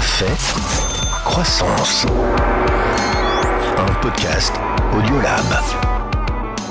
Café Croissance. Un podcast Audiolab.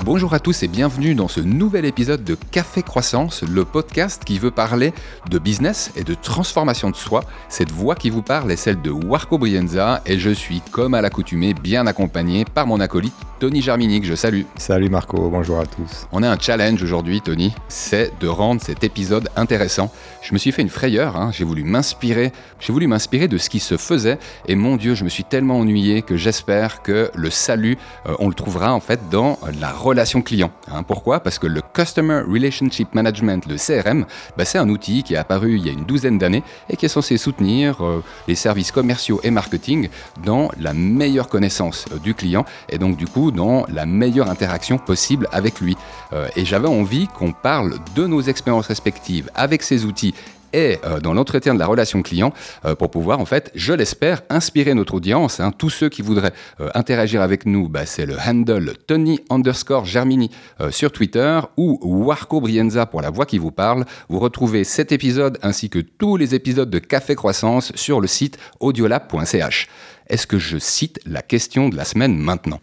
Bonjour à tous et bienvenue dans ce nouvel épisode de Café Croissance, le podcast qui veut parler de business et de transformation de soi. Cette voix qui vous parle est celle de Warco Brienza et je suis, comme à l'accoutumée, bien accompagné par mon acolyte Tony Germinique. Je salue. Salut Marco, bonjour à tous. On a un challenge aujourd'hui, Tony, c'est de rendre cet épisode intéressant. Je me suis fait une frayeur, hein. j'ai voulu m'inspirer, j'ai voulu m'inspirer de ce qui se faisait et mon Dieu, je me suis tellement ennuyé que j'espère que le salut, euh, on le trouvera en fait dans la relation relation client. Hein. pourquoi? Parce que le Customer Relationship Management, le CRM, bah, c'est un outil qui est apparu il y a une douzaine d'années et qui est censé soutenir euh, les services commerciaux et marketing dans la meilleure connaissance euh, du client et donc du coup dans la meilleure interaction possible avec lui. Euh, et j'avais envie qu'on parle de nos expériences respectives avec ces outils et euh, dans l'entretien de la relation client euh, pour pouvoir, en fait, je l'espère, inspirer notre audience. Hein. Tous ceux qui voudraient interagir avec nous, bah, c'est le handle Tony underscore Germini sur Twitter ou Warco Brienza pour la voix qui vous parle. Vous retrouvez cet épisode ainsi que tous les épisodes de Café Croissance sur le site audiolab.ch. Est-ce que je cite la question de la semaine maintenant?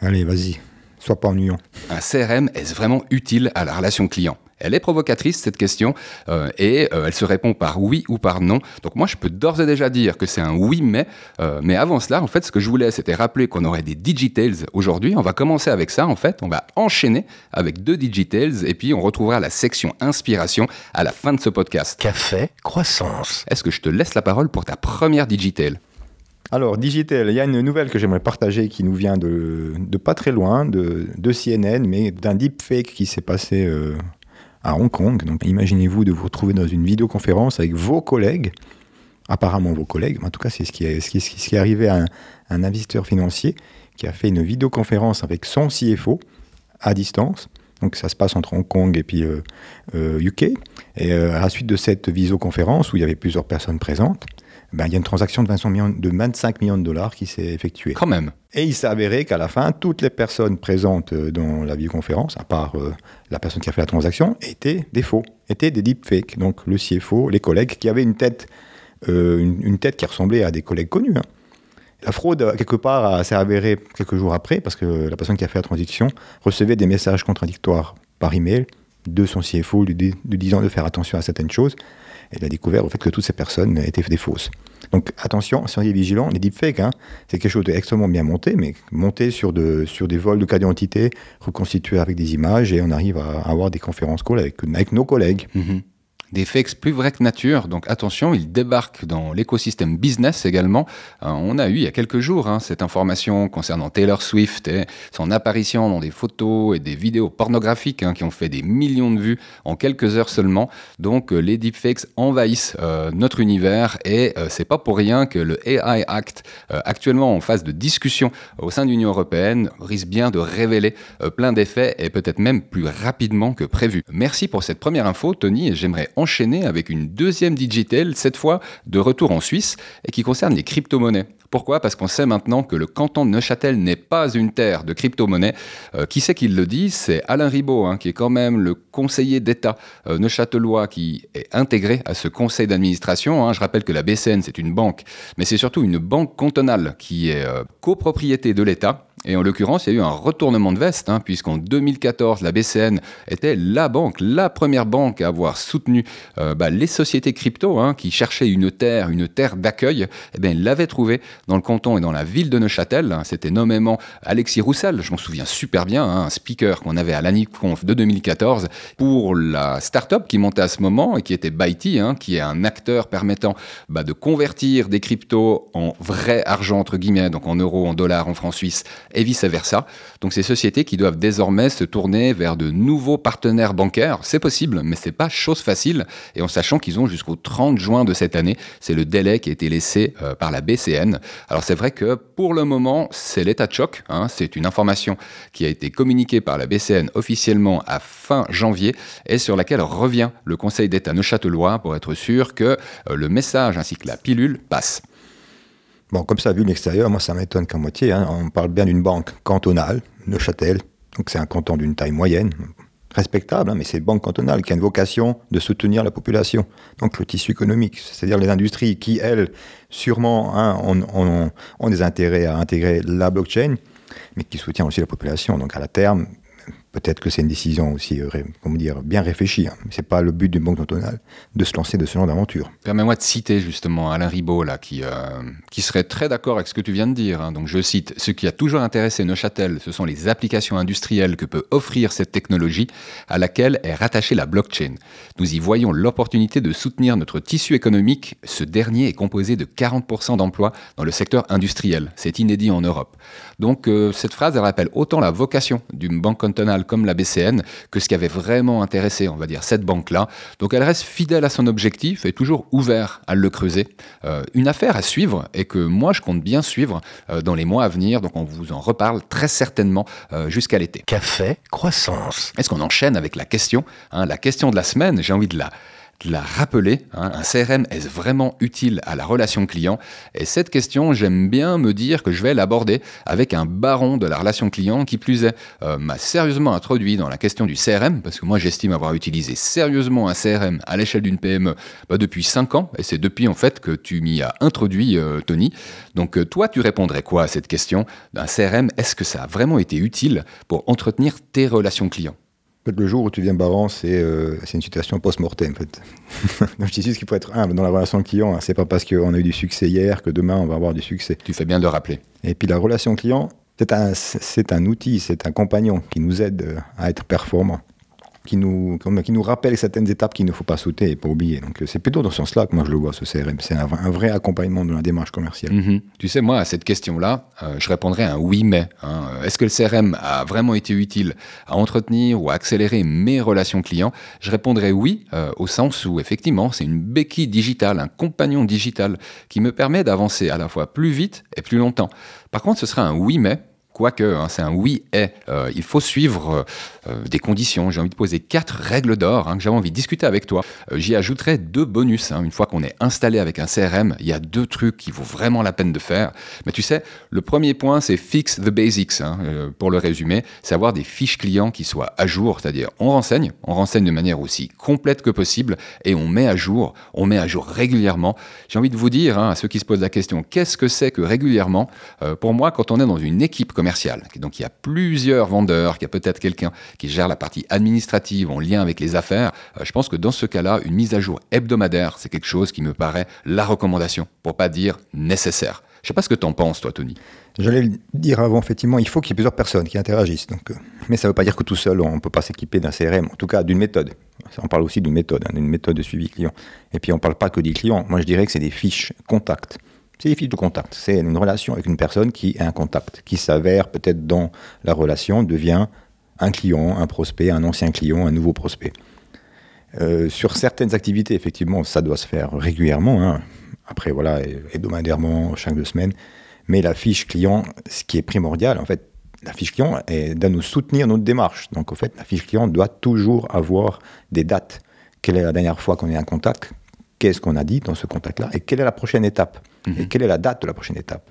Allez, vas-y, sois pas ennuyant. Un CRM est-ce vraiment utile à la relation client? Elle est provocatrice cette question euh, et euh, elle se répond par oui ou par non. Donc moi je peux d'ores et déjà dire que c'est un oui mais. Euh, mais avant cela, en fait, ce que je voulais, c'était rappeler qu'on aurait des digitales aujourd'hui. On va commencer avec ça en fait. On va enchaîner avec deux digitales et puis on retrouvera la section inspiration à la fin de ce podcast. Café croissance. Est-ce que je te laisse la parole pour ta première digital alors, Digital, il y a une nouvelle que j'aimerais partager qui nous vient de, pas très loin, de, CNN, mais d'un deepfake qui s'est passé à Hong Kong. Donc imaginez-vous de vous retrouver dans une vidéoconférence avec vos collègues, apparemment vos collègues, en tout cas c'est ce qui est, ce qui, qui est arrivé à un, investisseur financier qui a fait une vidéoconférence avec son CFO à distance. Donc ça se passe entre Hong Kong et puis UK. Euh, euh, et euh, à la suite de cette visioconférence où il y avait plusieurs personnes présentes, ben, il y a une transaction de, millions, de 25 millions de dollars qui s'est effectuée. Quand même. Et il s'est avéré qu'à la fin, toutes les personnes présentes euh, dans la visioconférence, à part euh, la personne qui a fait la transaction, étaient des faux, étaient des deepfakes. Donc le CFO, les collègues qui avaient une tête, euh, une, tête qui ressemblait à des collègues connus. Hein. La fraude, quelque part, s'est avérée quelques jours après, parce que la personne qui a fait la transaction recevait des messages contradictoires par email de son CFO lui, disant de faire attention à certaines choses. Elle a découvert au fait que toutes ces personnes étaient des fausses. Donc attention, soyez vigilants, les deepfakes, hein, c'est quelque chose d'extrêmement bien monté, mais monté sur, de, sur des vols de cas d'identité, reconstitué avec des images, et on arrive à avoir des conférences calls avec, avec nos collègues. Mhm des fakes plus vrais que nature. Donc attention, ils débarquent dans l'écosystème business également. Euh, on a eu il y a quelques jours hein, cette information concernant Taylor Swift et son apparition dans des photos et des vidéos pornographiques hein, qui ont fait des millions de vues en quelques heures seulement. Donc euh, les deepfakes envahissent euh, notre univers et c'est pas pour rien que le AI Act, actuellement en phase de discussion au sein de l'Union européenne, risque bien de révéler plein d'effets et peut-être même plus rapidement que prévu. Merci pour cette première info, Tony, et j'aimerais enchaîner avec une deuxième digital, cette fois de retour en Suisse, et qui concerne les crypto-monnaies. Pourquoi? Parce qu'on sait maintenant que le canton de Neuchâtel n'est pas une terre de crypto-monnaies. Euh, qui c'est qui le dit? C'est Alain Ribaud, hein, qui est quand même le conseiller d'État euh, neuchâtelois qui est intégré à ce conseil d'administration. Hein. Je rappelle que la BCN, c'est une banque, mais c'est surtout une banque cantonale qui est euh, copropriété de l'État et en l'occurrence, il y a eu un retournement de veste, hein, puisqu'en 2014, la BCN était la banque, la première banque à avoir soutenu euh, bah, les sociétés crypto hein, qui cherchaient une terre, une terre d'accueil. Eh bien, ils l'avaient trouvé dans le canton et dans la ville de Neuchâtel. C'était nommément Alexis Roussel, je m'en souviens super bien, hein, un speaker qu'on avait à l'ANICONF de 2014 pour la start-up qui montait à ce moment et qui était Byte, qui est un acteur permettant bah, de convertir des cryptos en vrai argent, entre guillemets, donc en euros, en dollars, en francs suisses et vice-versa. Donc ces sociétés qui doivent désormais se tourner vers de nouveaux partenaires bancaires, c'est possible, mais c'est pas chose facile, et en sachant qu'ils ont jusqu'au 30 juin de cette année, c'est le délai qui a été laissé euh, par la BCN. Alors c'est vrai que pour le moment, c'est l'état de choc, hein. c'est une information qui a été communiquée par la BCN officiellement à fin janvier, et sur laquelle revient le Conseil d'État neuchâtelois pour être sûr que euh, le message ainsi que la pilule passent. Bon, comme ça, vu de l'extérieur, moi, ça m'étonne qu'à moitié. Hein. On parle bien d'une banque cantonale, Neuchâtel, donc c'est un canton d'une taille moyenne, respectable, hein, mais c'est banque cantonale qui a une vocation de soutenir la population, donc le tissu économique, c'est-à-dire les industries qui, elles, sûrement hein, ont, ont, des intérêts à intégrer la blockchain, mais qui soutiennent aussi la population. Donc à la terme, Peut-être que c'est une décision aussi, euh, comment dire, bien réfléchie. Hein. Ce n'est pas le but d'une banque cantonale de se lancer de ce genre d'aventure. Permets-moi de citer justement Alain Ribaud, qui, euh, qui serait très d'accord avec ce que tu viens de dire. Hein. Donc je cite, ce qui a toujours intéressé Neuchâtel, ce sont les applications industrielles que peut offrir cette technologie à laquelle est rattachée la blockchain. Nous y voyons l'opportunité de soutenir notre tissu économique. Ce dernier est composé de 40% d'emplois dans le secteur industriel. C'est inédit en Europe. Donc euh, cette phrase, elle rappelle autant la vocation d'une banque cantonale comme la BCN que ce qui avait vraiment intéressé, on va dire, cette banque-là. Donc elle reste fidèle à son objectif et toujours ouverte à le creuser. Euh, une affaire à suivre et que moi je compte bien suivre euh, dans les mois à venir. Donc on vous en reparle très certainement euh, jusqu'à l'été. Café, croissance. Est-ce qu'on enchaîne avec la question hein, La question de la semaine, j'ai envie de la de la rappeler. Hein, un CRM est vraiment utile à la relation client Et cette question, j'aime bien me dire que je vais l'aborder avec un baron de la relation client qui plus est euh, m'a sérieusement introduit dans la question du CRM, parce que moi j'estime avoir utilisé sérieusement un CRM à l'échelle d'une PME bah, depuis 5 ans, et c'est depuis en fait que tu m'y as introduit, euh, Tony. Donc euh, toi, tu répondrais quoi à cette question d'un CRM Est-ce que ça a vraiment été utile pour entretenir tes relations clients? Le jour où tu viens baron, c'est euh, une situation post-mortem. En fait. je dis ce qu'il faut être humble dans la relation client. Hein. C'est pas parce qu'on a eu du succès hier que demain on va avoir du succès. Tu fais bien de rappeler. Et puis la relation client, c'est un, un outil, c'est un compagnon qui nous aide euh, à être performant qui nous, qui nous rappelle certaines étapes qu'il ne faut pas sauter et pas oublier. Donc c'est plutôt dans ce sens-là que moi je le vois, ce CRM. C'est un, vrai accompagnement de la démarche commerciale. Mhm. Tu sais, moi, à cette question-là, euh, je répondrais un oui, mais. Hein. Est-ce que le CRM a vraiment été utile à entretenir ou à accélérer mes relations clients? Je répondrais oui, euh, au sens où, effectivement, c'est une béquille digitale, un compagnon digital qui me permet d'avancer à la fois plus vite et plus longtemps. Par contre, ce sera un oui, mais quoique hein, c'est un oui et euh, il faut suivre euh, des conditions. J'ai envie de poser quatre règles d'or hein, que j'avais envie de discuter avec toi. Euh, j'y ajouterai deux bonus. Hein. Une fois qu'on est installé avec un CRM, il y a deux trucs qui vaut vraiment la peine de faire. Mais tu sais, le premier point, c'est fix the basics. pour le résumer, c'est avoir des fiches clients qui soient à jour, c'est-à-dire on renseigne, on renseigne de manière aussi complète que possible et on met à jour, on met à jour régulièrement. J'ai envie de vous dire à ceux qui se posent la question, qu'est-ce que c'est que régulièrement? Pour moi, quand on est dans une équipe comme donc il y a plusieurs vendeurs, qu'il y a peut-être quelqu'un qui gère la partie administrative en lien avec les affaires. Euh, je pense que dans ce cas-là, une mise à jour hebdomadaire, c'est quelque chose qui me paraît la recommandation, pour pas dire nécessaire. Je sais pas ce que tu en penses, toi, Tony. J'allais le dire avant, effectivement, il faut qu'il y ait plusieurs personnes qui interagissent. Donc, euh, mais ça ne veut pas dire que tout seul, on ne peut pas s'équiper d'un CRM, en tout cas d'une méthode. On parle aussi d'une méthode, hein, d'une méthode de suivi client. Et puis, on ne parle pas que des clients. Moi, je dirais que c'est des fiches contacts. C'est des fiches de contact. C'est une relation avec une personne qui est un contact, qui s'avère peut-être dans la relation, devient un client, un prospect, un ancien client, un nouveau prospect. Euh, sur certaines activités, effectivement, ça doit se faire régulièrement. Hein. Après, voilà, hebdomadairement, chaque deux semaines. Mais la fiche client, ce qui est primordial, en fait, la fiche client est de nous soutenir notre démarche. Donc, en fait, la fiche client doit toujours avoir des dates. Quelle est la dernière fois qu'on est en contact? Qu'est-ce qu'on a dit dans ce contact-là Et quelle est la prochaine étape et mhm. quelle est la date de la prochaine étape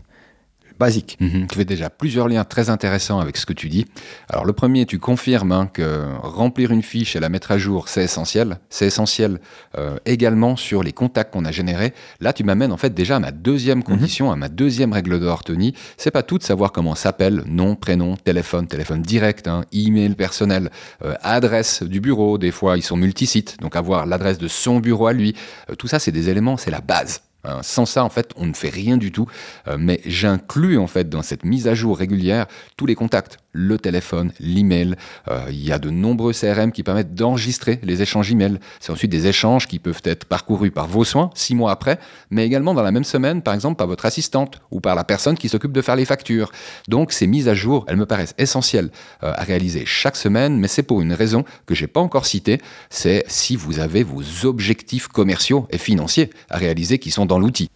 basique. Mhm. Tu fais déjà plusieurs liens très intéressants avec ce que tu dis. Alors le premier, tu confirmes hein, que remplir une fiche et la mettre à jour, c'est essentiel. C'est essentiel euh, également sur les contacts qu'on a générés. Là, tu m'amènes en fait déjà à ma deuxième mhm. condition, à ma deuxième règle d'or, Tony. C'est pas tout de savoir comment s'appelle, nom, prénom, téléphone, téléphone direct, hein, email personnel, euh, adresse du bureau. Des fois, ils sont multisites, donc avoir l'adresse de son bureau à lui. Euh, tout ça, c'est des éléments, c'est la base. Hein, sans ça, en fait, on ne fait rien du tout. Euh, mais j'inclus, en fait, dans cette mise à jour régulière, tous les contacts le téléphone, l'email. Euh, il y a de nombreux CRM qui permettent d'enregistrer les échanges email. C'est ensuite des échanges qui peuvent être parcourus par vos soins six mois après, mais également dans la même semaine, par exemple, par votre assistante ou par la personne qui s'occupe de faire les factures. Donc ces mises à jour, elles me paraissent essentielles euh, à réaliser chaque semaine, mais c'est pour une raison que j'ai pas encore citée, c'est si vous avez vos objectifs commerciaux et financiers à réaliser qui sont dans l'outil.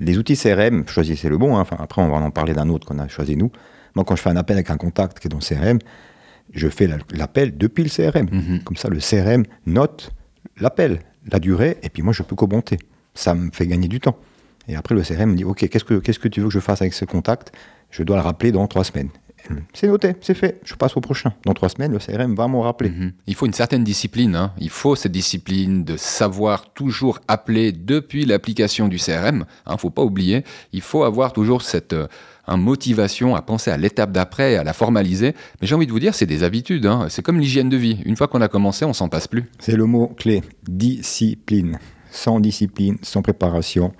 Les outils CRM, choisissez le bon, hein. enfin, après on va en parler d'un autre qu'on a choisi nous, moi, quand je fais un appel avec un contact qui est dans le CRM, je fais l'appel depuis le CRM. Mhm. Comme ça, le CRM note l'appel, la durée, et puis moi, je peux commenter. Ça me fait gagner du temps. Et après, le CRM me dit, OK, qu'est-ce que, tu veux que je fasse avec ce contact? Je dois le rappeler dans trois semaines. c'est noté, c'est fait. Je passe au prochain. Dans trois semaines, le CRM va m'en rappeler. Mhm. Il faut une certaine discipline. hein. Il faut cette discipline de savoir toujours appeler depuis l'application du CRM. Il ne faut pas oublier. Il faut avoir toujours cette euh, un motivation à penser à l'étape d'après, à la formaliser. Mais j'ai envie de vous dire, c'est des habitudes. hein. C'est comme l'hygiène de vie. Une fois qu'on a commencé, on s'en passe plus. C'est le mot clé, discipline. Sans discipline, sans préparation,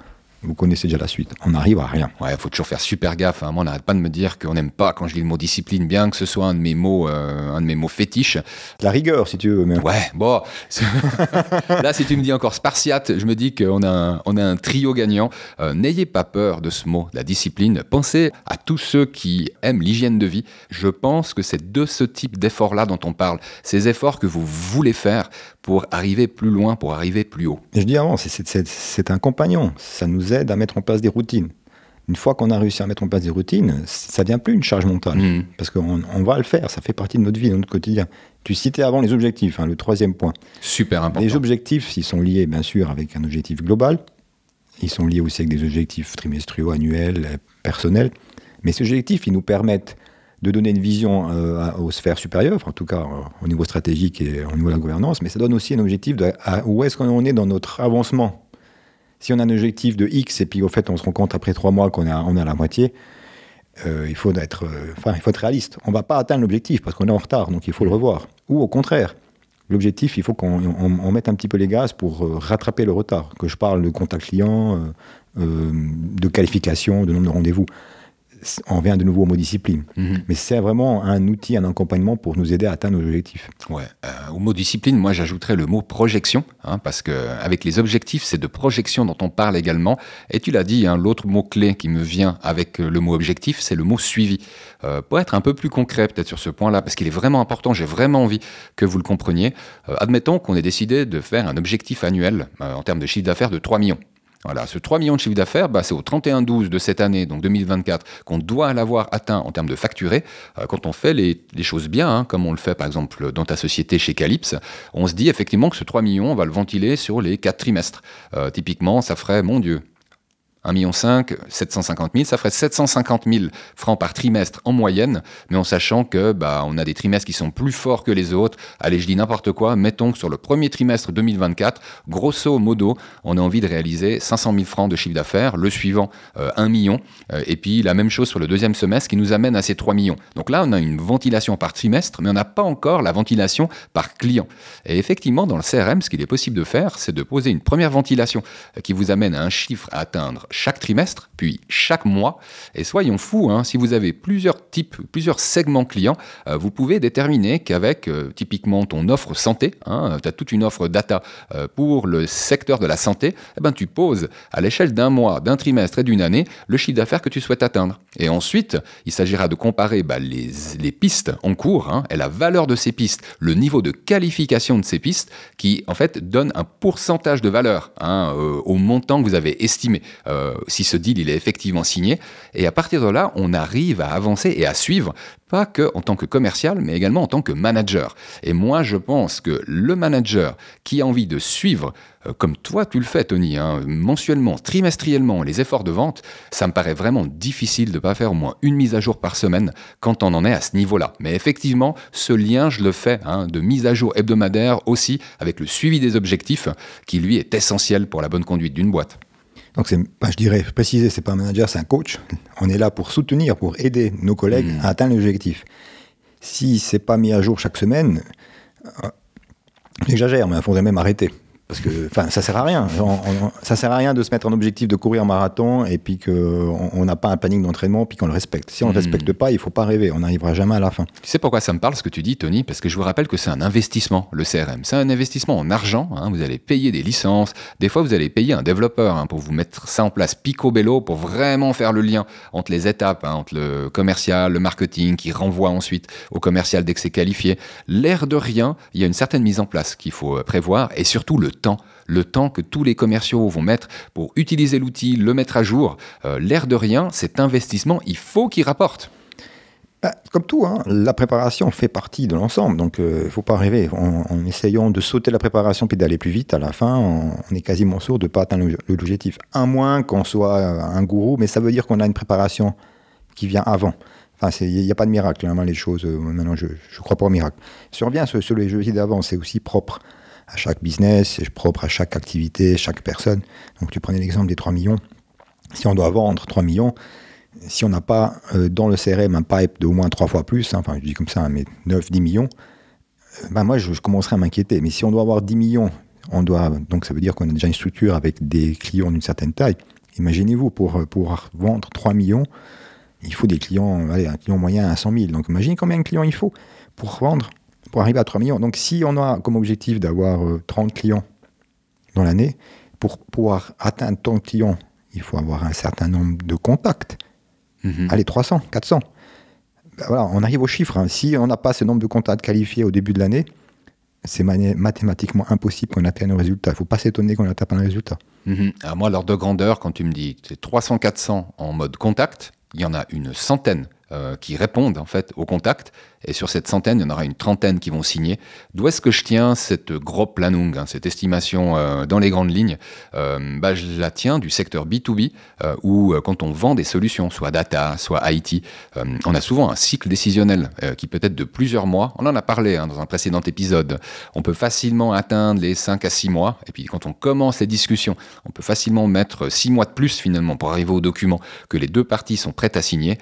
vous connaissez déjà la suite. On n'arrive à rien. Ouais, faut toujours faire super gaffe. hein. Moi, on n'arrête pas de me dire qu'on n'aime pas quand je lis le mot discipline, bien que ce soit un de mes mots, euh, un de mes mots fétiches. La rigueur, si tu veux. Mais... Ouais, bon. Là, si tu me dis encore spartiate, je me dis qu'on a un, on a un trio gagnant. Euh, N'ayez pas peur de ce mot, la discipline. Pensez à tous ceux qui aiment l'hygiène de vie. Je pense que c'est de ce type d'efforts-là dont on parle. Ces efforts que vous voulez faire pour arriver plus loin, pour arriver plus haut. Et je dis avant, c'est- un compagnon. Ça nous aide à mettre en place des routines. Une fois qu'on a réussi à mettre en place des routines, ça devient plus une charge mentale. Mhm. Parce qu'on on va le faire, ça fait partie de notre vie, de notre quotidien. Tu citais avant les objectifs, hein, le troisième point. Super important. Les objectifs, ils sont liés bien sûr avec un objectif global. Ils sont liés aussi avec des objectifs trimestriaux, annuels, euh, personnels. Mais ces objectifs, ils nous permettent de donner une vision euh, aux sphères supérieures, en tout cas euh, au niveau stratégique et au niveau de la gouvernance, mais ça donne aussi un objectif de où est-ce qu'on est dans notre avancement. Si on a un objectif de X et puis au fait on se rend compte après trois mois qu'on est on à la moitié, euh, il, faut être, enfin, il faut être réaliste. On ne va pas atteindre l'objectif parce qu'on est en retard, donc il faut le revoir. Ou au contraire, l'objectif, il faut qu'on on- on mette un petit peu les gaz pour rattraper le retard. Que je parle de contact client, de qualification, de nombre de rendez-vous. On revient de nouveau au mot discipline. Mhm. Mais c'est vraiment un outil, un accompagnement pour nous aider à atteindre nos objectifs. Ouais. Euh, au mot discipline, moi j'ajouterais le mot projection, hein, parce que avec les objectifs, c'est de projection dont on parle également. Et tu l'as dit, hein, l'autre mot clé qui me vient avec euh, le mot objectif, c'est le mot suivi. Euh, pour être un peu plus concret peut-être sur ce point-là, parce qu'il est vraiment important, j'ai vraiment envie que vous le compreniez. Euh, admettons qu'on ait décidé de faire un objectif annuel en termes de chiffre d'affaires de 3 millions. Voilà, ce 3 millions de chiffre d'affaires, bah, c'est au 31-12 de cette année, donc 2024, qu'on doit l'avoir atteint en termes de facturé. Euh, quand on fait les, choses bien, hein, comme on le fait par exemple dans ta société chez Calypse, on se dit effectivement que ce 3 millions, on va le ventiler sur les 4 trimestres. Euh, typiquement, ça ferait, mon Dieu, 1,5 million, 750 000, ça ferait 750 000 francs par trimestre en moyenne, mais en sachant que bah, on a des trimestres qui sont plus forts que les autres. Allez, je dis n'importe quoi, mettons que sur le premier trimestre 2024, grosso modo, on a envie de réaliser 500 000 francs de chiffre d'affaires, le suivant euh, 1 million, euh, et puis la même chose sur le deuxième semestre qui nous amène à ces 3 millions. Donc là, on a une ventilation par trimestre, mais on n'a pas encore la ventilation par client. Et effectivement, dans le CRM, ce qu'il est possible de faire, c'est de poser une première ventilation euh, qui vous amène à un chiffre à atteindre chaque trimestre, puis chaque mois. Et soyons fous, hein, si vous avez plusieurs types, plusieurs segments clients, euh, vous pouvez déterminer qu'avec euh, typiquement ton offre santé, tu as toute une offre data euh, pour le secteur de la santé, eh ben, tu poses à l'échelle d'un mois, d'un trimestre et d'une année le chiffre d'affaires que tu souhaites atteindre. Et ensuite, il s'agira de comparer bah, les, les pistes en cours hein, et la valeur de ces pistes, le niveau de qualification de ces pistes, qui en fait donne un pourcentage de valeur hein, euh, au montant que vous avez estimé, euh, si ce deal il est effectivement signé. Et à partir de là, on arrive à avancer et à suivre, pas que en tant que commercial, mais également en tant que manager. Et moi, je pense que le manager qui a envie de suivre, euh, comme toi tu le fais, Tony, hein, mensuellement, trimestriellement, les efforts de vente, ça me paraît vraiment difficile de ne pas faire au moins une mise à jour par semaine quand on en est à ce niveau-là. Mais effectivement, ce lien, je le fais hein, de mise à jour hebdomadaire aussi avec le suivi des objectifs, qui lui est essentiel pour la bonne conduite d'une boîte. Donc, c'est, je dirais, préciser, c'est pas un manager, c'est un coach. On est là pour soutenir, pour aider nos collègues Mmh. à atteindre l'objectif. Si c'est pas mis à jour chaque semaine, euh, j'exagère, mais il faudrait même arrêter. Parce que, enfin, ça sert à rien. On- on- ça sert à rien de se mettre un objectif de courir un marathon et puis qu'on on n'a pas un planning d'entraînement puis qu'on le respecte. Si on ne le respecte pas, il faut pas rêver. On n'arrivera jamais à la fin. Tu sais pourquoi ça me parle ce que tu dis, Tony? Parce que je vous rappelle que c'est un investissement, le CRM. C'est un investissement en argent. hein. Vous allez payer des licences. Des fois, vous allez payer un développeur hein, pour vous mettre ça en place picobello pour vraiment faire le lien entre les étapes, hein, entre le commercial, le marketing, qui renvoie ensuite au commercial dès que c'est qualifié. L'air de rien, il y a une certaine mise en place qu'il faut euh, prévoir et surtout le temps. Le temps que tous les commerciaux vont mettre pour utiliser l'outil, le mettre à jour. Euh, L'air de rien, cet investissement, il faut qu'il rapporte. Bah, comme tout, hein, la préparation fait partie de l'ensemble. Donc, il ne faut pas rêver. En, essayant de sauter la préparation puis d'aller plus vite, à la fin, on, est quasiment sûr de ne pas atteindre l'objectif. À moins qu'on soit un gourou, mais ça veut dire qu'on a une préparation qui vient avant. Enfin, il n'y a pas de miracle, hein, les choses. euh, maintenant, je ne crois pas au miracle. Si on revient sur, sur les jeux d'avant, c'est aussi propre à chaque business, c'est propre à chaque activité, chaque personne. Donc, tu prenais l'exemple des 3 millions. Si on doit vendre 3 millions, si on n'a pas euh, dans le CRM un pipe d'au moins 3 fois plus, hein, enfin, je dis comme ça, hein, mais 9, 10 millions, euh, ben moi, je, commencerai à m'inquiéter. Mais si on doit avoir 10 millions, on doit, donc ça veut dire qu'on a déjà une structure avec des clients d'une certaine taille. Imaginez-vous, pour pouvoir vendre 3 millions, il faut des clients, allez, un client moyen à 100 000. Donc imaginez combien de clients il faut pour vendre, pour arriver à 3 millions. Donc si on a comme objectif d'avoir euh, 30 clients dans l'année, pour pouvoir atteindre tant de clients, il faut avoir un certain nombre de contacts. Mhm. Allez, 300, 400. Ben voilà, on arrive aux chiffres. hein. Si on n'a pas ce nombre de contacts qualifiés au début de l'année, c'est mathématiquement impossible qu'on atteigne un résultat. Il ne faut pas s'étonner qu'on atteigne un résultat. Mhm. Alors moi, l'ordre de grandeur, quand tu me dis que c'est 300-400 en mode contact, il y en a une centaine euh, qui répondent en fait au contact, et sur cette centaine, il y en aura une trentaine qui vont signer. D'où est-ce que je tiens cette gros planung, hein, cette estimation euh, dans les grandes lignes? Euh, bah, Je la tiens du secteur B2B, euh, où quand on vend des solutions, soit data, soit IT, on a souvent un cycle décisionnel qui peut être de plusieurs mois. On en a parlé hein, dans un précédent épisode. On peut facilement atteindre les 5 à 6 mois, et puis quand on commence les discussions, on peut facilement mettre 6 mois de plus finalement pour arriver au document que les deux parties sont prêtes à signer.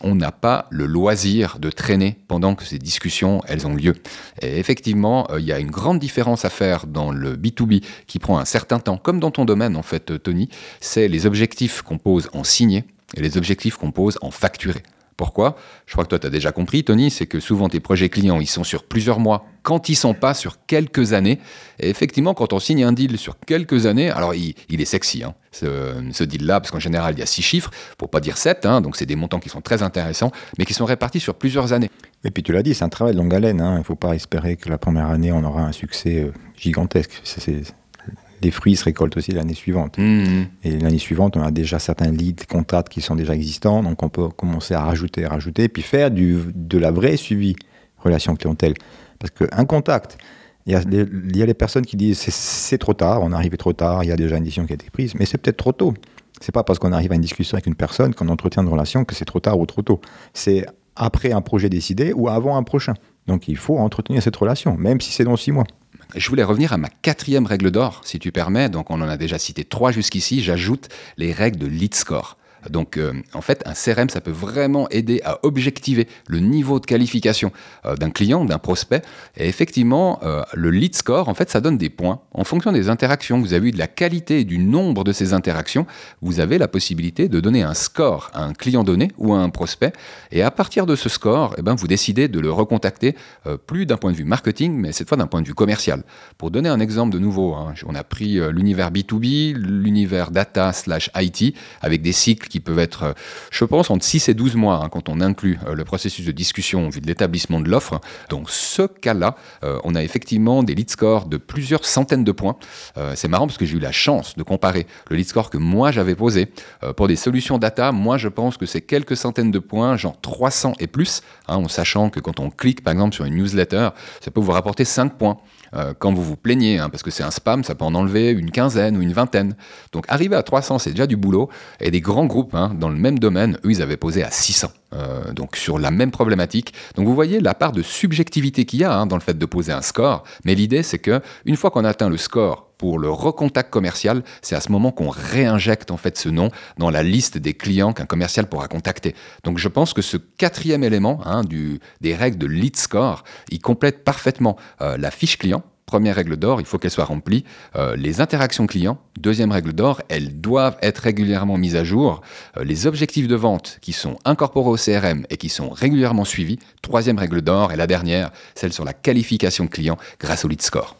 On n'a pas le loisir de traîner pendant que ces discussions elles ont lieu. Effectivement, euh, il y a une grande différence à faire dans le B2B qui prend un certain temps, comme dans ton domaine en fait, euh, Tony, c'est les objectifs qu'on pose en signé et les objectifs qu'on pose en facturé. Pourquoi? Je crois que toi, tu as déjà compris, Tony, c'est que souvent tes projets clients, ils sont sur plusieurs mois, quand ils sont pas sur quelques années. Et effectivement, quand on signe un deal sur quelques années, alors il, est sexy, hein, ce, deal-là, parce qu'en général, il y a six chiffres, pour pas dire sept, hein, donc c'est des montants qui sont très intéressants, mais qui sont répartis sur plusieurs années. Et puis tu l'as dit, c'est un travail de longue haleine. hein. Il ne faut pas espérer que la première année, on aura un succès euh, gigantesque. Les fruits se récoltent aussi l'année suivante. Mhm. Et l'année suivante, on a déjà certains leads, contacts qui sont déjà existants. Donc on peut commencer à rajouter, rajouter, puis faire du, de la vraie suivi relation clientèle. Parce qu'un contact, il y, a les, il y a les personnes qui disent c'est- c'est trop tard, on est arrivé trop tard, il y a déjà une décision qui a été prise, mais c'est peut-être trop tôt. C'est pas parce qu'on arrive à une discussion avec une personne qu'on entretient une relation que c'est trop tard ou trop tôt. C'est après un projet décidé ou avant un prochain. Donc il faut entretenir cette relation, même si c'est dans six mois. Je voulais revenir à ma quatrième règle d'or, si tu permets. Donc, on en a déjà cité trois jusqu'ici. J'ajoute les règles de lead score. Donc, euh, en fait, un CRM, ça peut vraiment aider à objectiver le niveau de qualification euh, d'un client, d'un prospect. Et effectivement, euh, le lead score, en fait, ça donne des points en fonction des interactions. Vous avez eu de la qualité et du nombre de ces interactions. Vous avez la possibilité de donner un score à un client donné ou à un prospect. Et à partir de ce score, eh ben, vous décidez de le recontacter, plus d'un point de vue marketing, mais cette fois d'un point de vue commercial. Pour donner un exemple de nouveau, hein, on a pris l'univers B2B, l'univers data slash IT, avec des cycles qui peuvent être, je pense, entre 6 et 12 mois hein, quand on inclut euh, le processus de discussion en vue de l'établissement de l'offre. Dans ce cas-là, euh, on a effectivement des lead scores de plusieurs centaines de points. Euh, C'est marrant parce que j'ai eu la chance de comparer le lead score que moi j'avais posé pour des solutions data. Moi, je pense que c'est quelques centaines de points, genre 300 et plus, hein, en sachant que quand on clique par exemple sur une newsletter, ça peut vous rapporter 5 points. Quand vous vous plaignez, hein, parce que c'est un spam, ça peut en enlever une quinzaine ou une vingtaine. Donc arriver à 300, c'est déjà du boulot. Et des grands groupes hein, dans le même domaine, eux, ils avaient posé à 600. euh, donc sur la même problématique. Donc vous voyez la part de subjectivité qu'il y a hein, dans le fait de poser un score. Mais l'idée, c'est que une fois qu'on atteint le score pour le recontact commercial, c'est à ce moment qu'on réinjecte en fait ce nom dans la liste des clients qu'un commercial pourra contacter. Donc je pense que ce quatrième élément hein, des règles de lead score, il complète parfaitement euh, la fiche client. Première règle d'or, il faut qu'elle soit remplie. Euh, les interactions clients, deuxième règle d'or, elles doivent être régulièrement mises à jour. Euh, les objectifs de vente qui sont incorporés au CRM et qui sont régulièrement suivis, troisième règle d'or. Et la dernière, celle sur la qualification client grâce au lead score.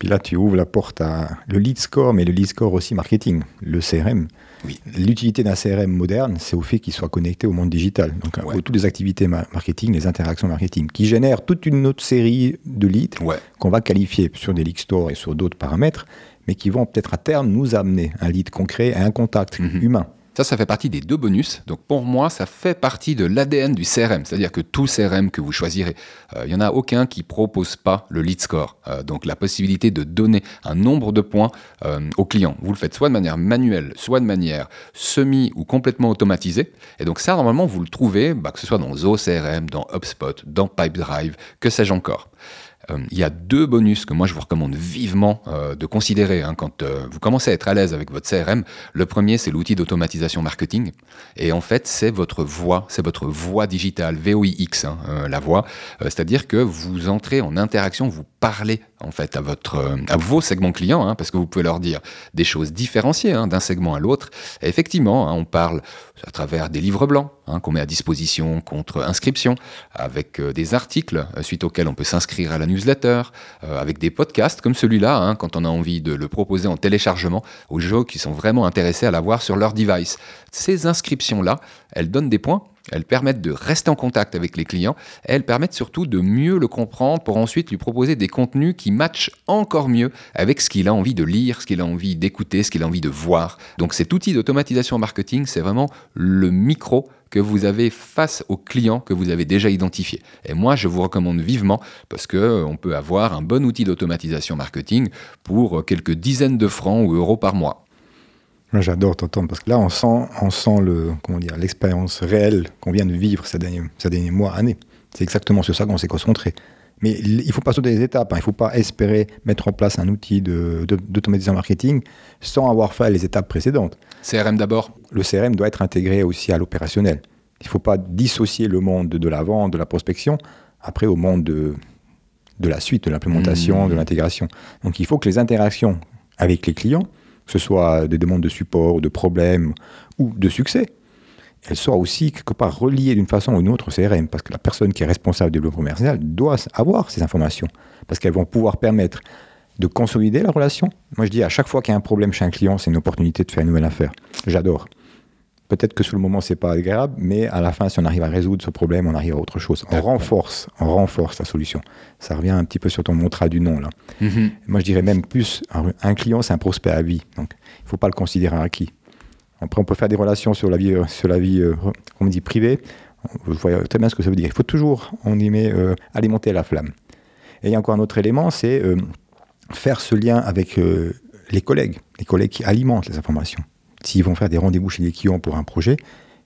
Puis là, tu ouvres la porte à le lead score, mais le lead score aussi marketing, le CRM. Oui. L'utilité d'un CRM moderne, c'est au fait qu'il soit connecté au monde digital. Donc, Ouais. à toutes les activités ma- marketing, les interactions marketing, qui génèrent toute une autre série de leads Ouais. qu'on va qualifier sur des lead stores et sur d'autres paramètres, mais qui vont peut-être à terme nous amener un lead concret à un contact Mhm. humain. Ça, ça fait partie des deux bonus. Donc pour moi, ça fait partie de l'ADN du CRM. C'est-à-dire que tout CRM que vous choisirez, il n'y en a aucun qui propose pas le lead score. donc la possibilité de donner un nombre de points au client. Vous le faites soit de manière manuelle, soit de manière semi ou complètement automatisée. Et donc ça, normalement, vous le trouvez, bah, que ce soit dans ZoCRM, dans HubSpot, dans Pipedrive, que sais-je encore. Euh, il y a deux bonus que moi je vous recommande vivement euh, de considérer hein, quand euh, vous commencez à être à l'aise avec votre CRM. Le premier, c'est l'outil d'automatisation marketing. Et en fait, c'est votre voix, c'est votre voix digitale, VOIX, hein, la voix. C'est-à-dire que vous entrez en interaction, vous parlez en fait à, votre, à vos segments clients, hein, parce que vous pouvez leur dire des choses différenciées d'un segment à l'autre. effectivement, on parle à travers des livres blancs qu'on met à disposition contre inscription, avec des articles suite auxquels on peut s'inscrire à la newsletter, euh, avec des podcasts comme celui-là, hein, quand on a envie de le proposer en téléchargement aux gens qui sont vraiment intéressés à l'avoir sur leur device. Ces inscriptions-là, elles donnent des points elles permettent de rester en contact avec les clients. elles permettent surtout de mieux le comprendre pour ensuite lui proposer des contenus qui matchent encore mieux avec ce qu'il a envie de lire, ce qu'il a envie d'écouter, ce qu'il a envie de voir. Donc cet outil d'automatisation marketing, c'est vraiment le micro que vous avez face aux clients que vous avez déjà identifiés. Et moi, je vous recommande vivement parce que euh, peut avoir un bon outil d'automatisation marketing pour quelques dizaines de francs ou euros par mois. J'adore t'entendre parce que là, on sent, on sent le, comment dire, l'expérience réelle qu'on vient de vivre ces derniers, ces derniers mois, années. C'est exactement sur ça qu'on s'est concentré. Mais il ne faut pas sauter des étapes. Hein. Il ne faut pas espérer mettre en place un outil d'automatisation de, marketing sans avoir fait les étapes précédentes. CRM d'abord Le CRM doit être intégré aussi à l'opérationnel. Il ne faut pas dissocier le monde de la vente, de la prospection, après au monde de, de la suite, de l'implémentation, mmh. de l'intégration. Donc il faut que les interactions avec les clients que ce soit des demandes de support, de problèmes ou de succès, elles soient aussi quelque part reliées d'une façon ou d'une autre au CRM, parce que la personne qui est responsable du développement commercial doit avoir ces informations, parce qu'elles vont pouvoir permettre de consolider la relation. Moi, je dis à chaque fois qu'il y a un problème chez un client, c'est une opportunité de faire une nouvelle affaire. J'adore. Peut-être que sur le moment, c'est pas agréable, mais à la fin, si on arrive à résoudre ce problème, on arrive à autre chose. On renforce, on renforce la solution. Ça revient un petit peu sur ton mantra du nom, là. Mm-hmm. Moi, je dirais même plus, un client, c'est un prospect à vie. Donc, il ne faut pas le considérer acquis. Après, on peut faire des relations sur la vie, euh, sur la vie euh, on dit, privée. Vous voyez très bien ce que ça veut dire. Il faut toujours, on y met, euh, alimenter la flamme. Et il y a encore un autre élément, c'est faire ce lien avec les collègues, les collègues qui alimentent les informations s'ils vont faire des rendez-vous chez les clients pour un projet,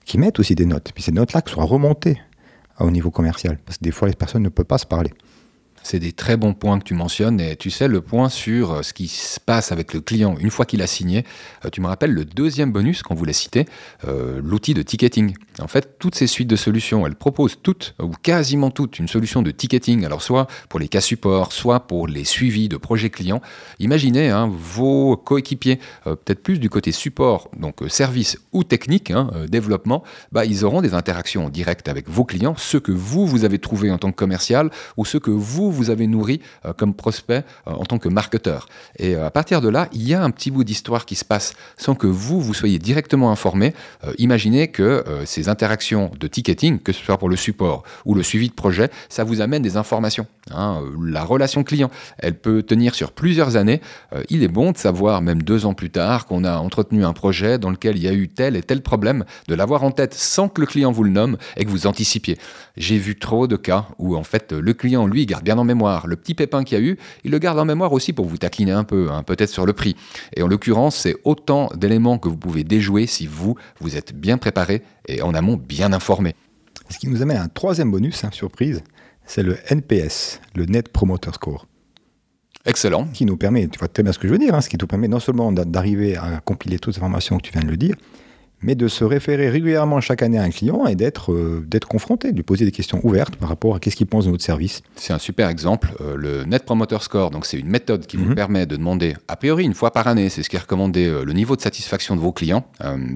qui mettent aussi des notes. Puis ces notes-là qui soient remontées au niveau commercial. Parce que des fois, les personnes ne peuvent pas se parler. C'est des très bons points que tu mentionnes. Et tu sais, le point sur euh, ce qui se passe avec le client une fois qu'il a signé, euh, tu me rappelles le deuxième bonus qu'on voulait citer, euh, l'outil de ticketing. En fait, toutes ces suites de solutions, elles proposent toutes, ou quasiment toutes, une solution de ticketing. Alors, soit pour les cas support, soit pour les suivis de projets clients. Imaginez hein, vos coéquipiers, peut-être plus du côté support, donc service ou technique, hein, développement, bah, ils auront des interactions directes avec vos clients, ceux que vous, vous avez trouvés en tant que commercial, ou ceux que vous, vous avez nourri euh, comme prospect euh, en tant que marketeur. Et euh, à partir de là, il y a un petit bout d'histoire qui se passe sans que vous, vous soyez directement informé. imaginez que ces interactions de ticketing, que ce soit pour le support ou le suivi de projet, ça vous amène des informations. Hein. La relation client, elle peut tenir sur plusieurs années. il est bon de savoir, même deux ans plus tard, qu'on a entretenu un projet dans lequel il y a eu tel et tel problème, de l'avoir en tête sans que le client vous le nomme et que vous anticipiez. J'ai vu trop de cas où en fait le client, lui, garde bien en mémoire. Le petit pépin qu'il y a eu, il le garde en mémoire aussi pour vous taquiner un peu, hein, peut-être sur le prix. Et en l'occurrence, c'est autant d'éléments que vous pouvez déjouer si vous, vous êtes bien préparé et en amont bien informé. Ce qui nous amène à un troisième bonus, hein, surprise, c'est le NPS, le Net Promoter Score. Excellent. Qui nous permet, tu vois très bien ce que je veux dire, hein, ce qui nous permet non seulement d'arriver à compiler toutes les informations que tu viens de le dire, mais de se référer régulièrement chaque année à un client et d'être euh, confronté, de lui poser des questions ouvertes par rapport à qu'est-ce qu'il pense de notre service. C'est un super exemple. Euh, le Net Promoter Score, donc c'est une méthode qui vous mhm. permet de demander, a priori une fois par année, c'est ce qui est recommandé, euh, le niveau de satisfaction de vos clients.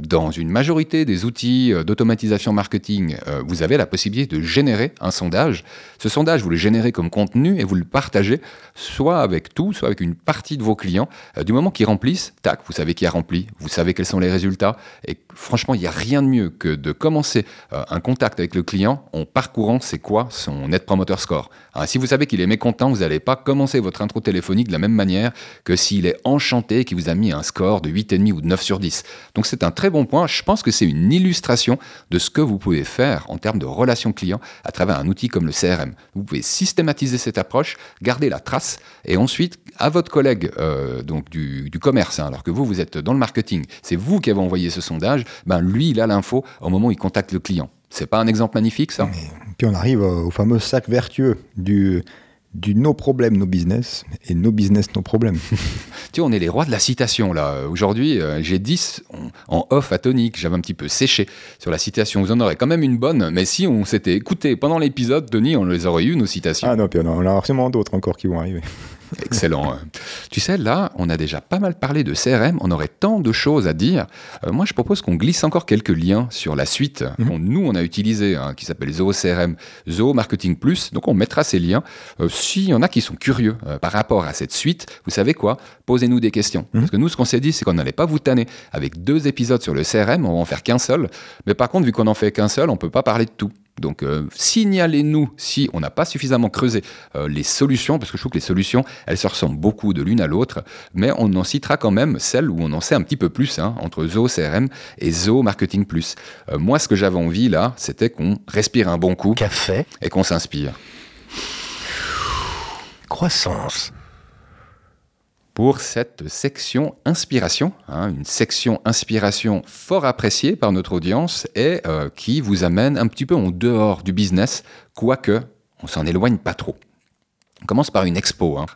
dans une majorité des outils d'automatisation marketing, vous avez la possibilité de générer un sondage. Ce sondage, vous le générez comme contenu et vous le partagez soit avec tout, soit avec une partie de vos clients. du moment qu'ils remplissent, tac, vous savez qui a rempli, vous savez quels sont les résultats et franchement, il n'y a rien de mieux que de commencer euh, un contact avec le client en parcourant c'est quoi son Net Promoter Score. Si vous savez qu'il est mécontent, vous n'allez pas commencer votre intro téléphonique de la même manière que s'il est enchanté et qu'il vous a mis un score de 8,5 ou de 9 sur 10. Donc c'est un très bon point. Je pense que c'est une illustration de ce que vous pouvez faire en termes de relation client à travers un outil comme le CRM. Vous pouvez systématiser cette approche, garder la trace et ensuite à votre collègue euh, donc du, commerce, hein, alors que vous, vous êtes dans le marketing, c'est vous qui avez envoyé ce sondage, ben lui, il a l'info au moment où il contacte le client. C'est pas un exemple magnifique, ça? Puis on arrive au fameux sac vertueux du du no problème, no business et no business, no problème. tu vois, on est les rois de la citation là. Aujourd'hui, euh, j'ai 10 en off à tonique. J'avais un petit peu séché sur la citation. Vous en aurez quand même une bonne, mais si on s'était écouté pendant l'épisode, Denis, on les aurait eu nos citations. Ah non, puis on en a forcément d'autres encore qui vont arriver. Excellent. tu sais, là, on a déjà pas mal parlé de CRM, on aurait tant de choses à dire. Euh, moi, je propose qu'on glisse encore quelques liens sur la suite mhm. nous, on a utilisé, hein, qui s'appelle Zoho CRM, Zoho Marketing Plus. Donc, on mettra ces liens. Euh, s'il y en a qui sont curieux euh, par rapport à cette suite, vous savez quoi? Posez-nous des questions. Mhm. Parce que nous, ce qu'on s'est dit, c'est qu'on n'allait pas vous tanner avec deux épisodes sur le CRM, on va en faire qu'un seul. Mais par contre, vu qu'on en fait qu'un seul, on peut pas parler de tout. Donc euh, signalez-nous si on n'a pas suffisamment creusé euh, les solutions, parce que je trouve que les solutions, elles se ressemblent beaucoup de l'une à l'autre, mais on en citera quand même celles où on en sait un petit peu plus, hein, entre Zoho CRM et Zoho Marketing Plus. Euh, moi, ce que j'avais envie là, c'était qu'on respire un bon coup. Café. Et qu'on s'inspire. Croissance pour cette section inspiration, hein, une section inspiration fort appréciée par notre audience et euh, qui vous amène un petit peu en dehors du business, quoique on s'en éloigne pas trop. On commence par une expo. Hein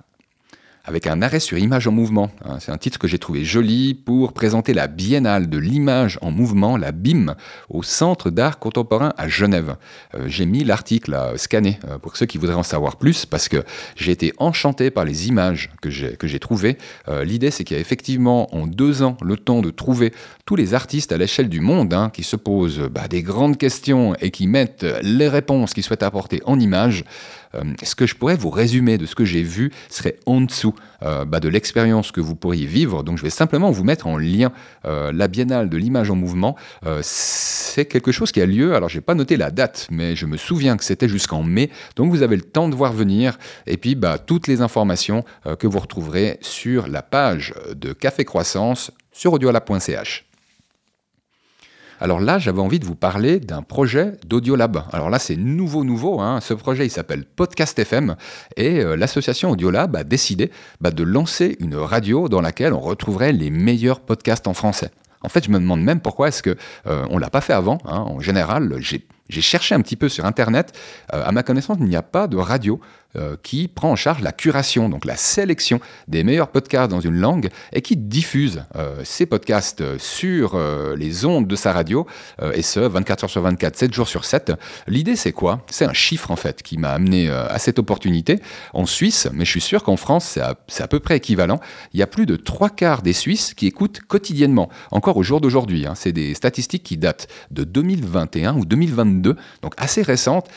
avec un arrêt sur image en mouvement. Hein, c'est un titre que j'ai trouvé joli pour présenter la biennale de l'image en mouvement, la BIM, au Centre d'art contemporain à Genève. Euh, j'ai mis l'article à scanner euh, pour ceux qui voudraient en savoir plus parce que j'ai été enchanté par les images que j'ai, trouvées. Euh, l'idée, c'est qu'il y a effectivement en deux ans le temps de trouver tous les artistes à l'échelle du monde hein, qui se posent bah, des grandes questions et qui mettent les réponses qu'ils souhaitent apporter en images. Euh, ce que je pourrais vous résumer de ce que j'ai vu serait en dessous euh, bah, de l'expérience que vous pourriez vivre. Donc je vais simplement vous mettre en lien euh, la Biennale de l'image en mouvement. c'est quelque chose qui a lieu, alors je n'ai pas noté la date, mais je me souviens que c'était jusqu'en mai. Donc vous avez le temps de voir venir. Et puis bah, toutes les informations que vous retrouverez sur la page de Café Croissance sur audiolab.ch. Alors là, j'avais envie de vous parler d'un projet d'Audiolab. Alors là, c'est nouveau, nouveau. Hein. Ce projet, il s'appelle Podcast FM et euh, l'association Audiolab a décidé bah, de lancer une radio dans laquelle on retrouverait les meilleurs podcasts en français. En fait, je me demande même pourquoi est-ce que euh, on l'a pas fait avant. Hein. En général, j'ai cherché un petit peu sur Internet. Euh, à ma connaissance, il n'y a pas de radio euh, qui prend en charge la curation, donc la sélection des meilleurs podcasts dans une langue et qui diffuse euh, ces podcasts sur les ondes de sa radio, et ce, 24 heures sur 24, 7 jours sur 7. L'idée, c'est quoi? C'est un chiffre, en fait, qui m'a amené à cette opportunité. En Suisse, mais je suis sûr qu'en France, c'est à, peu près équivalent, il y a plus de trois quarts des Suisses qui écoutent quotidiennement, encore au jour d'aujourd'hui. Hein. C'est des statistiques qui datent de 2021 ou 2022 donc assez récente,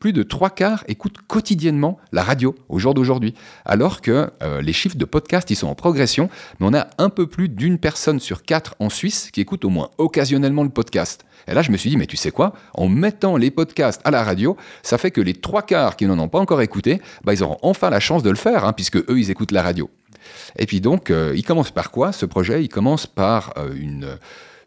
plus de trois quarts écoutent quotidiennement la radio au jour d'aujourd'hui. Alors que euh, les chiffres de podcast, ils sont en progression, mais on a un peu plus d'une personne sur quatre en Suisse qui écoute au moins occasionnellement le podcast. Et là, je me suis dit, mais tu sais quoi? En mettant les podcasts à la radio, ça fait que les trois quarts qui n'en ont pas encore écouté, bah, ils auront enfin la chance de le faire, hein, puisque eux, ils écoutent la radio. Et puis donc, euh, il commence par quoi ce projet? Il commence par euh, une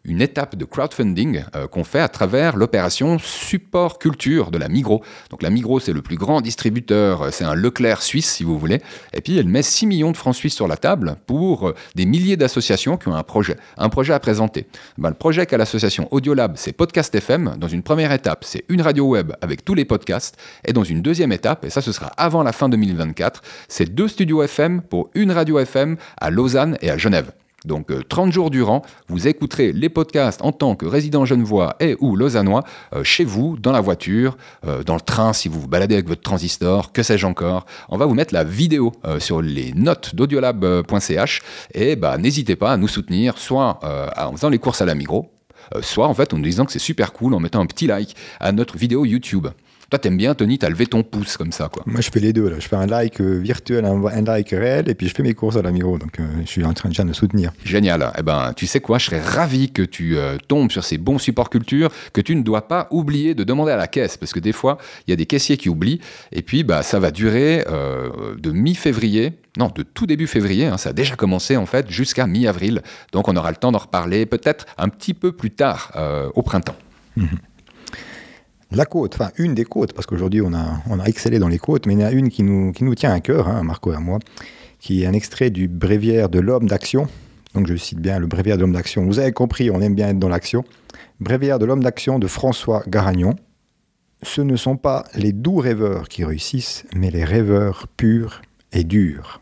une étape de crowdfunding euh, qu'on fait à travers l'opération Support Culture de la Migros. Donc la Migros, c'est le plus grand distributeur, euh, c'est un Leclerc suisse si vous voulez. Et puis elle met 6 millions de francs suisses sur la table pour euh, des milliers d'associations qui ont un projet, un projet à présenter. Ben, le projet qu'a l'association Audiolab, c'est Podcast FM. Dans une première étape, c'est une radio web avec tous les podcasts. Et dans une deuxième étape, et ça ce sera avant la fin 2024, c'est deux studios FM pour une radio FM à Lausanne et à Genève. Donc 30 euh, jours durant, vous écouterez les podcasts en tant que résident genevois et ou lausannois euh, chez vous, dans la voiture, euh, dans le train si vous vous baladez avec votre transistor, que sais-je encore. On va vous mettre la vidéo sur les notes d'audiolab.ch et bah, n'hésitez pas à nous soutenir, soit en faisant les courses à la Migros, soit en fait en nous disant que c'est super cool en mettant un petit like à notre vidéo YouTube. Toi, t'aimes bien, Tony, t'as levé ton pouce comme ça, quoi. Moi, je fais les deux. Là. Je fais un like euh, virtuel, un, un like réel, et puis je fais mes courses à l'Amiro. Donc, euh, je suis en train de soutenir. Génial. Eh ben, tu sais quoi, je serais ravi que tu euh, tombes sur ces bons supports culture, que tu ne dois pas oublier de demander à la caisse, parce que des fois, il y a des caissiers qui oublient, et puis bah, ça va durer euh, de mi-février, non, de tout début février, hein, ça a déjà commencé en fait, jusqu'à mi-avril. Donc on aura le temps d'en reparler peut-être un petit peu plus tard, euh, au printemps. La côte, enfin une des côtes, parce qu'aujourd'hui on a, on a excellé dans les côtes, mais il y en a une qui nous, tient à cœur, hein, Marco et à moi, qui est un extrait du bréviaire de l'homme d'action. Donc je cite bien le bréviaire de l'homme d'action. Vous avez compris, on aime bien être dans l'action. Bréviaire de l'homme d'action de François Garagnon. Ce ne sont pas les doux rêveurs qui réussissent, mais les rêveurs purs et durs.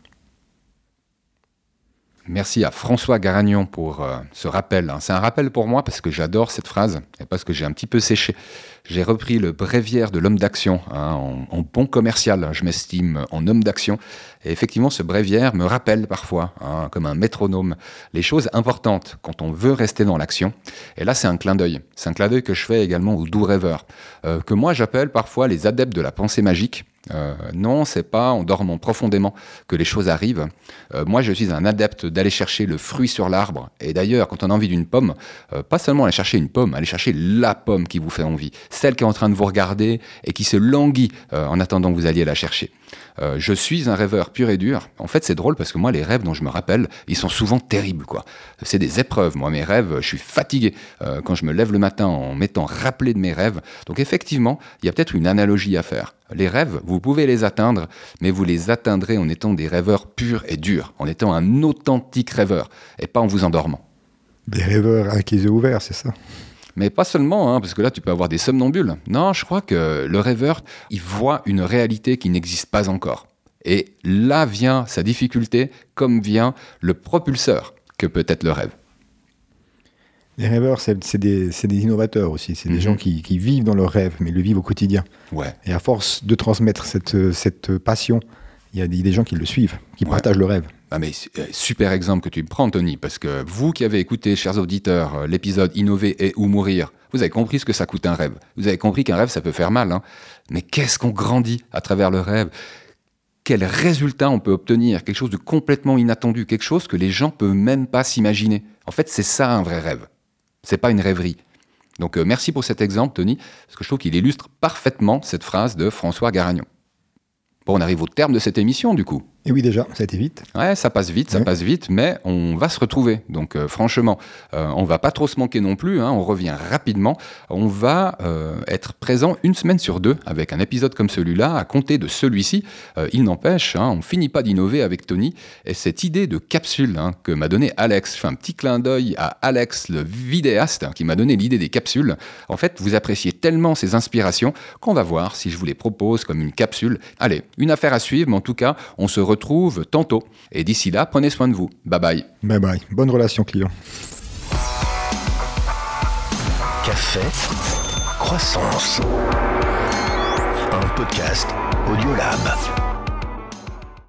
Merci à François Garagnon pour euh, ce rappel. hein. C'est un rappel pour moi parce que j'adore cette phrase et parce que j'ai un petit peu séché. J'ai repris le bréviaire de l'homme d'action hein, en, bon commercial. Je m'estime en homme d'action. Et effectivement, ce bréviaire me rappelle parfois, hein, comme un métronome, les choses importantes quand on veut rester dans l'action. Et là, c'est un clin d'œil. C'est un clin d'œil que je fais également aux doux rêveurs, euh, que moi j'appelle parfois les adeptes de la pensée magique. Euh, non, c'est pas en dormant profondément que les choses arrivent. Euh, moi, je suis un adepte d'aller chercher le fruit sur l'arbre. Et d'ailleurs, quand on a envie d'une pomme, euh, pas seulement aller chercher une pomme, aller chercher la pomme qui vous fait envie, celle qui est en train de vous regarder et qui se languit euh, en attendant que vous alliez la chercher. Je suis un rêveur pur et dur. En fait, c'est drôle parce que moi, les rêves dont je me rappelle, ils sont souvent terribles, quoi. C'est des épreuves. Moi, mes rêves, je suis fatigué quand je me lève le matin en m'étant rappelé de mes rêves. Donc, effectivement, il y a peut-être une analogie à faire. Les rêves, vous pouvez les atteindre, mais vous les atteindrez en étant des rêveurs purs et durs, en étant un authentique rêveur, et pas en vous endormant. Des rêveurs avec les yeux ouverts, c'est ça? Mais pas seulement, hein, parce que là, tu peux avoir des somnambules. Non, je crois que le rêveur, il voit une réalité qui n'existe pas encore. Et là vient sa difficulté, comme vient le propulseur que peut être le rêve. Les rêveurs, c'est des, innovateurs aussi. C'est Mhm. des gens qui, qui vivent dans leur rêve, mais le vivent au quotidien. Ouais. Et à force de transmettre cette, cette passion, il y a des, des gens qui le suivent, qui Ouais. partagent le rêve. Ah mais euh, super exemple que tu me prends, Tony, parce que vous qui avez écouté, chers auditeurs, euh, l'épisode Innover et ou mourir, vous avez compris ce que ça coûte un rêve. Vous avez compris qu'un rêve, ça peut faire mal. hein. Mais qu'est-ce qu'on grandit à travers le rêve? Quel résultat on peut obtenir? Quelque chose de complètement inattendu, quelque chose que les gens peuvent même pas s'imaginer. En fait, c'est ça un vrai rêve. C'est pas une rêverie. Donc euh, merci pour cet exemple, Tony, parce que je trouve qu'il illustre parfaitement cette phrase de François Garagnon. Bon, on arrive au terme de cette émission, du coup. Et oui, déjà, ça a été vite. Ouais, ça passe vite, ça Ouais. passe vite, mais on va se retrouver. Donc euh, franchement, euh, on va pas trop se manquer non plus. hein, on revient rapidement. On va euh, être présent une semaine sur deux avec un épisode comme celui-là, à compter de celui-ci. Euh, il n'empêche, hein, on finit pas d'innover avec Tony. Et cette idée de capsule hein, que m'a donné Alex, je fais un petit clin d'œil à Alex, le vidéaste, hein, qui m'a donné l'idée des capsules. En fait, vous appréciez tellement ces inspirations qu'on va voir si je vous les propose comme une capsule. Allez, une affaire à suivre, mais en tout cas, on se retrouve tantôt. Et d'ici là, prenez soin de vous. Bye bye. Bye bye. Bonne relation client. Café, croissance. Un podcast Audiolab.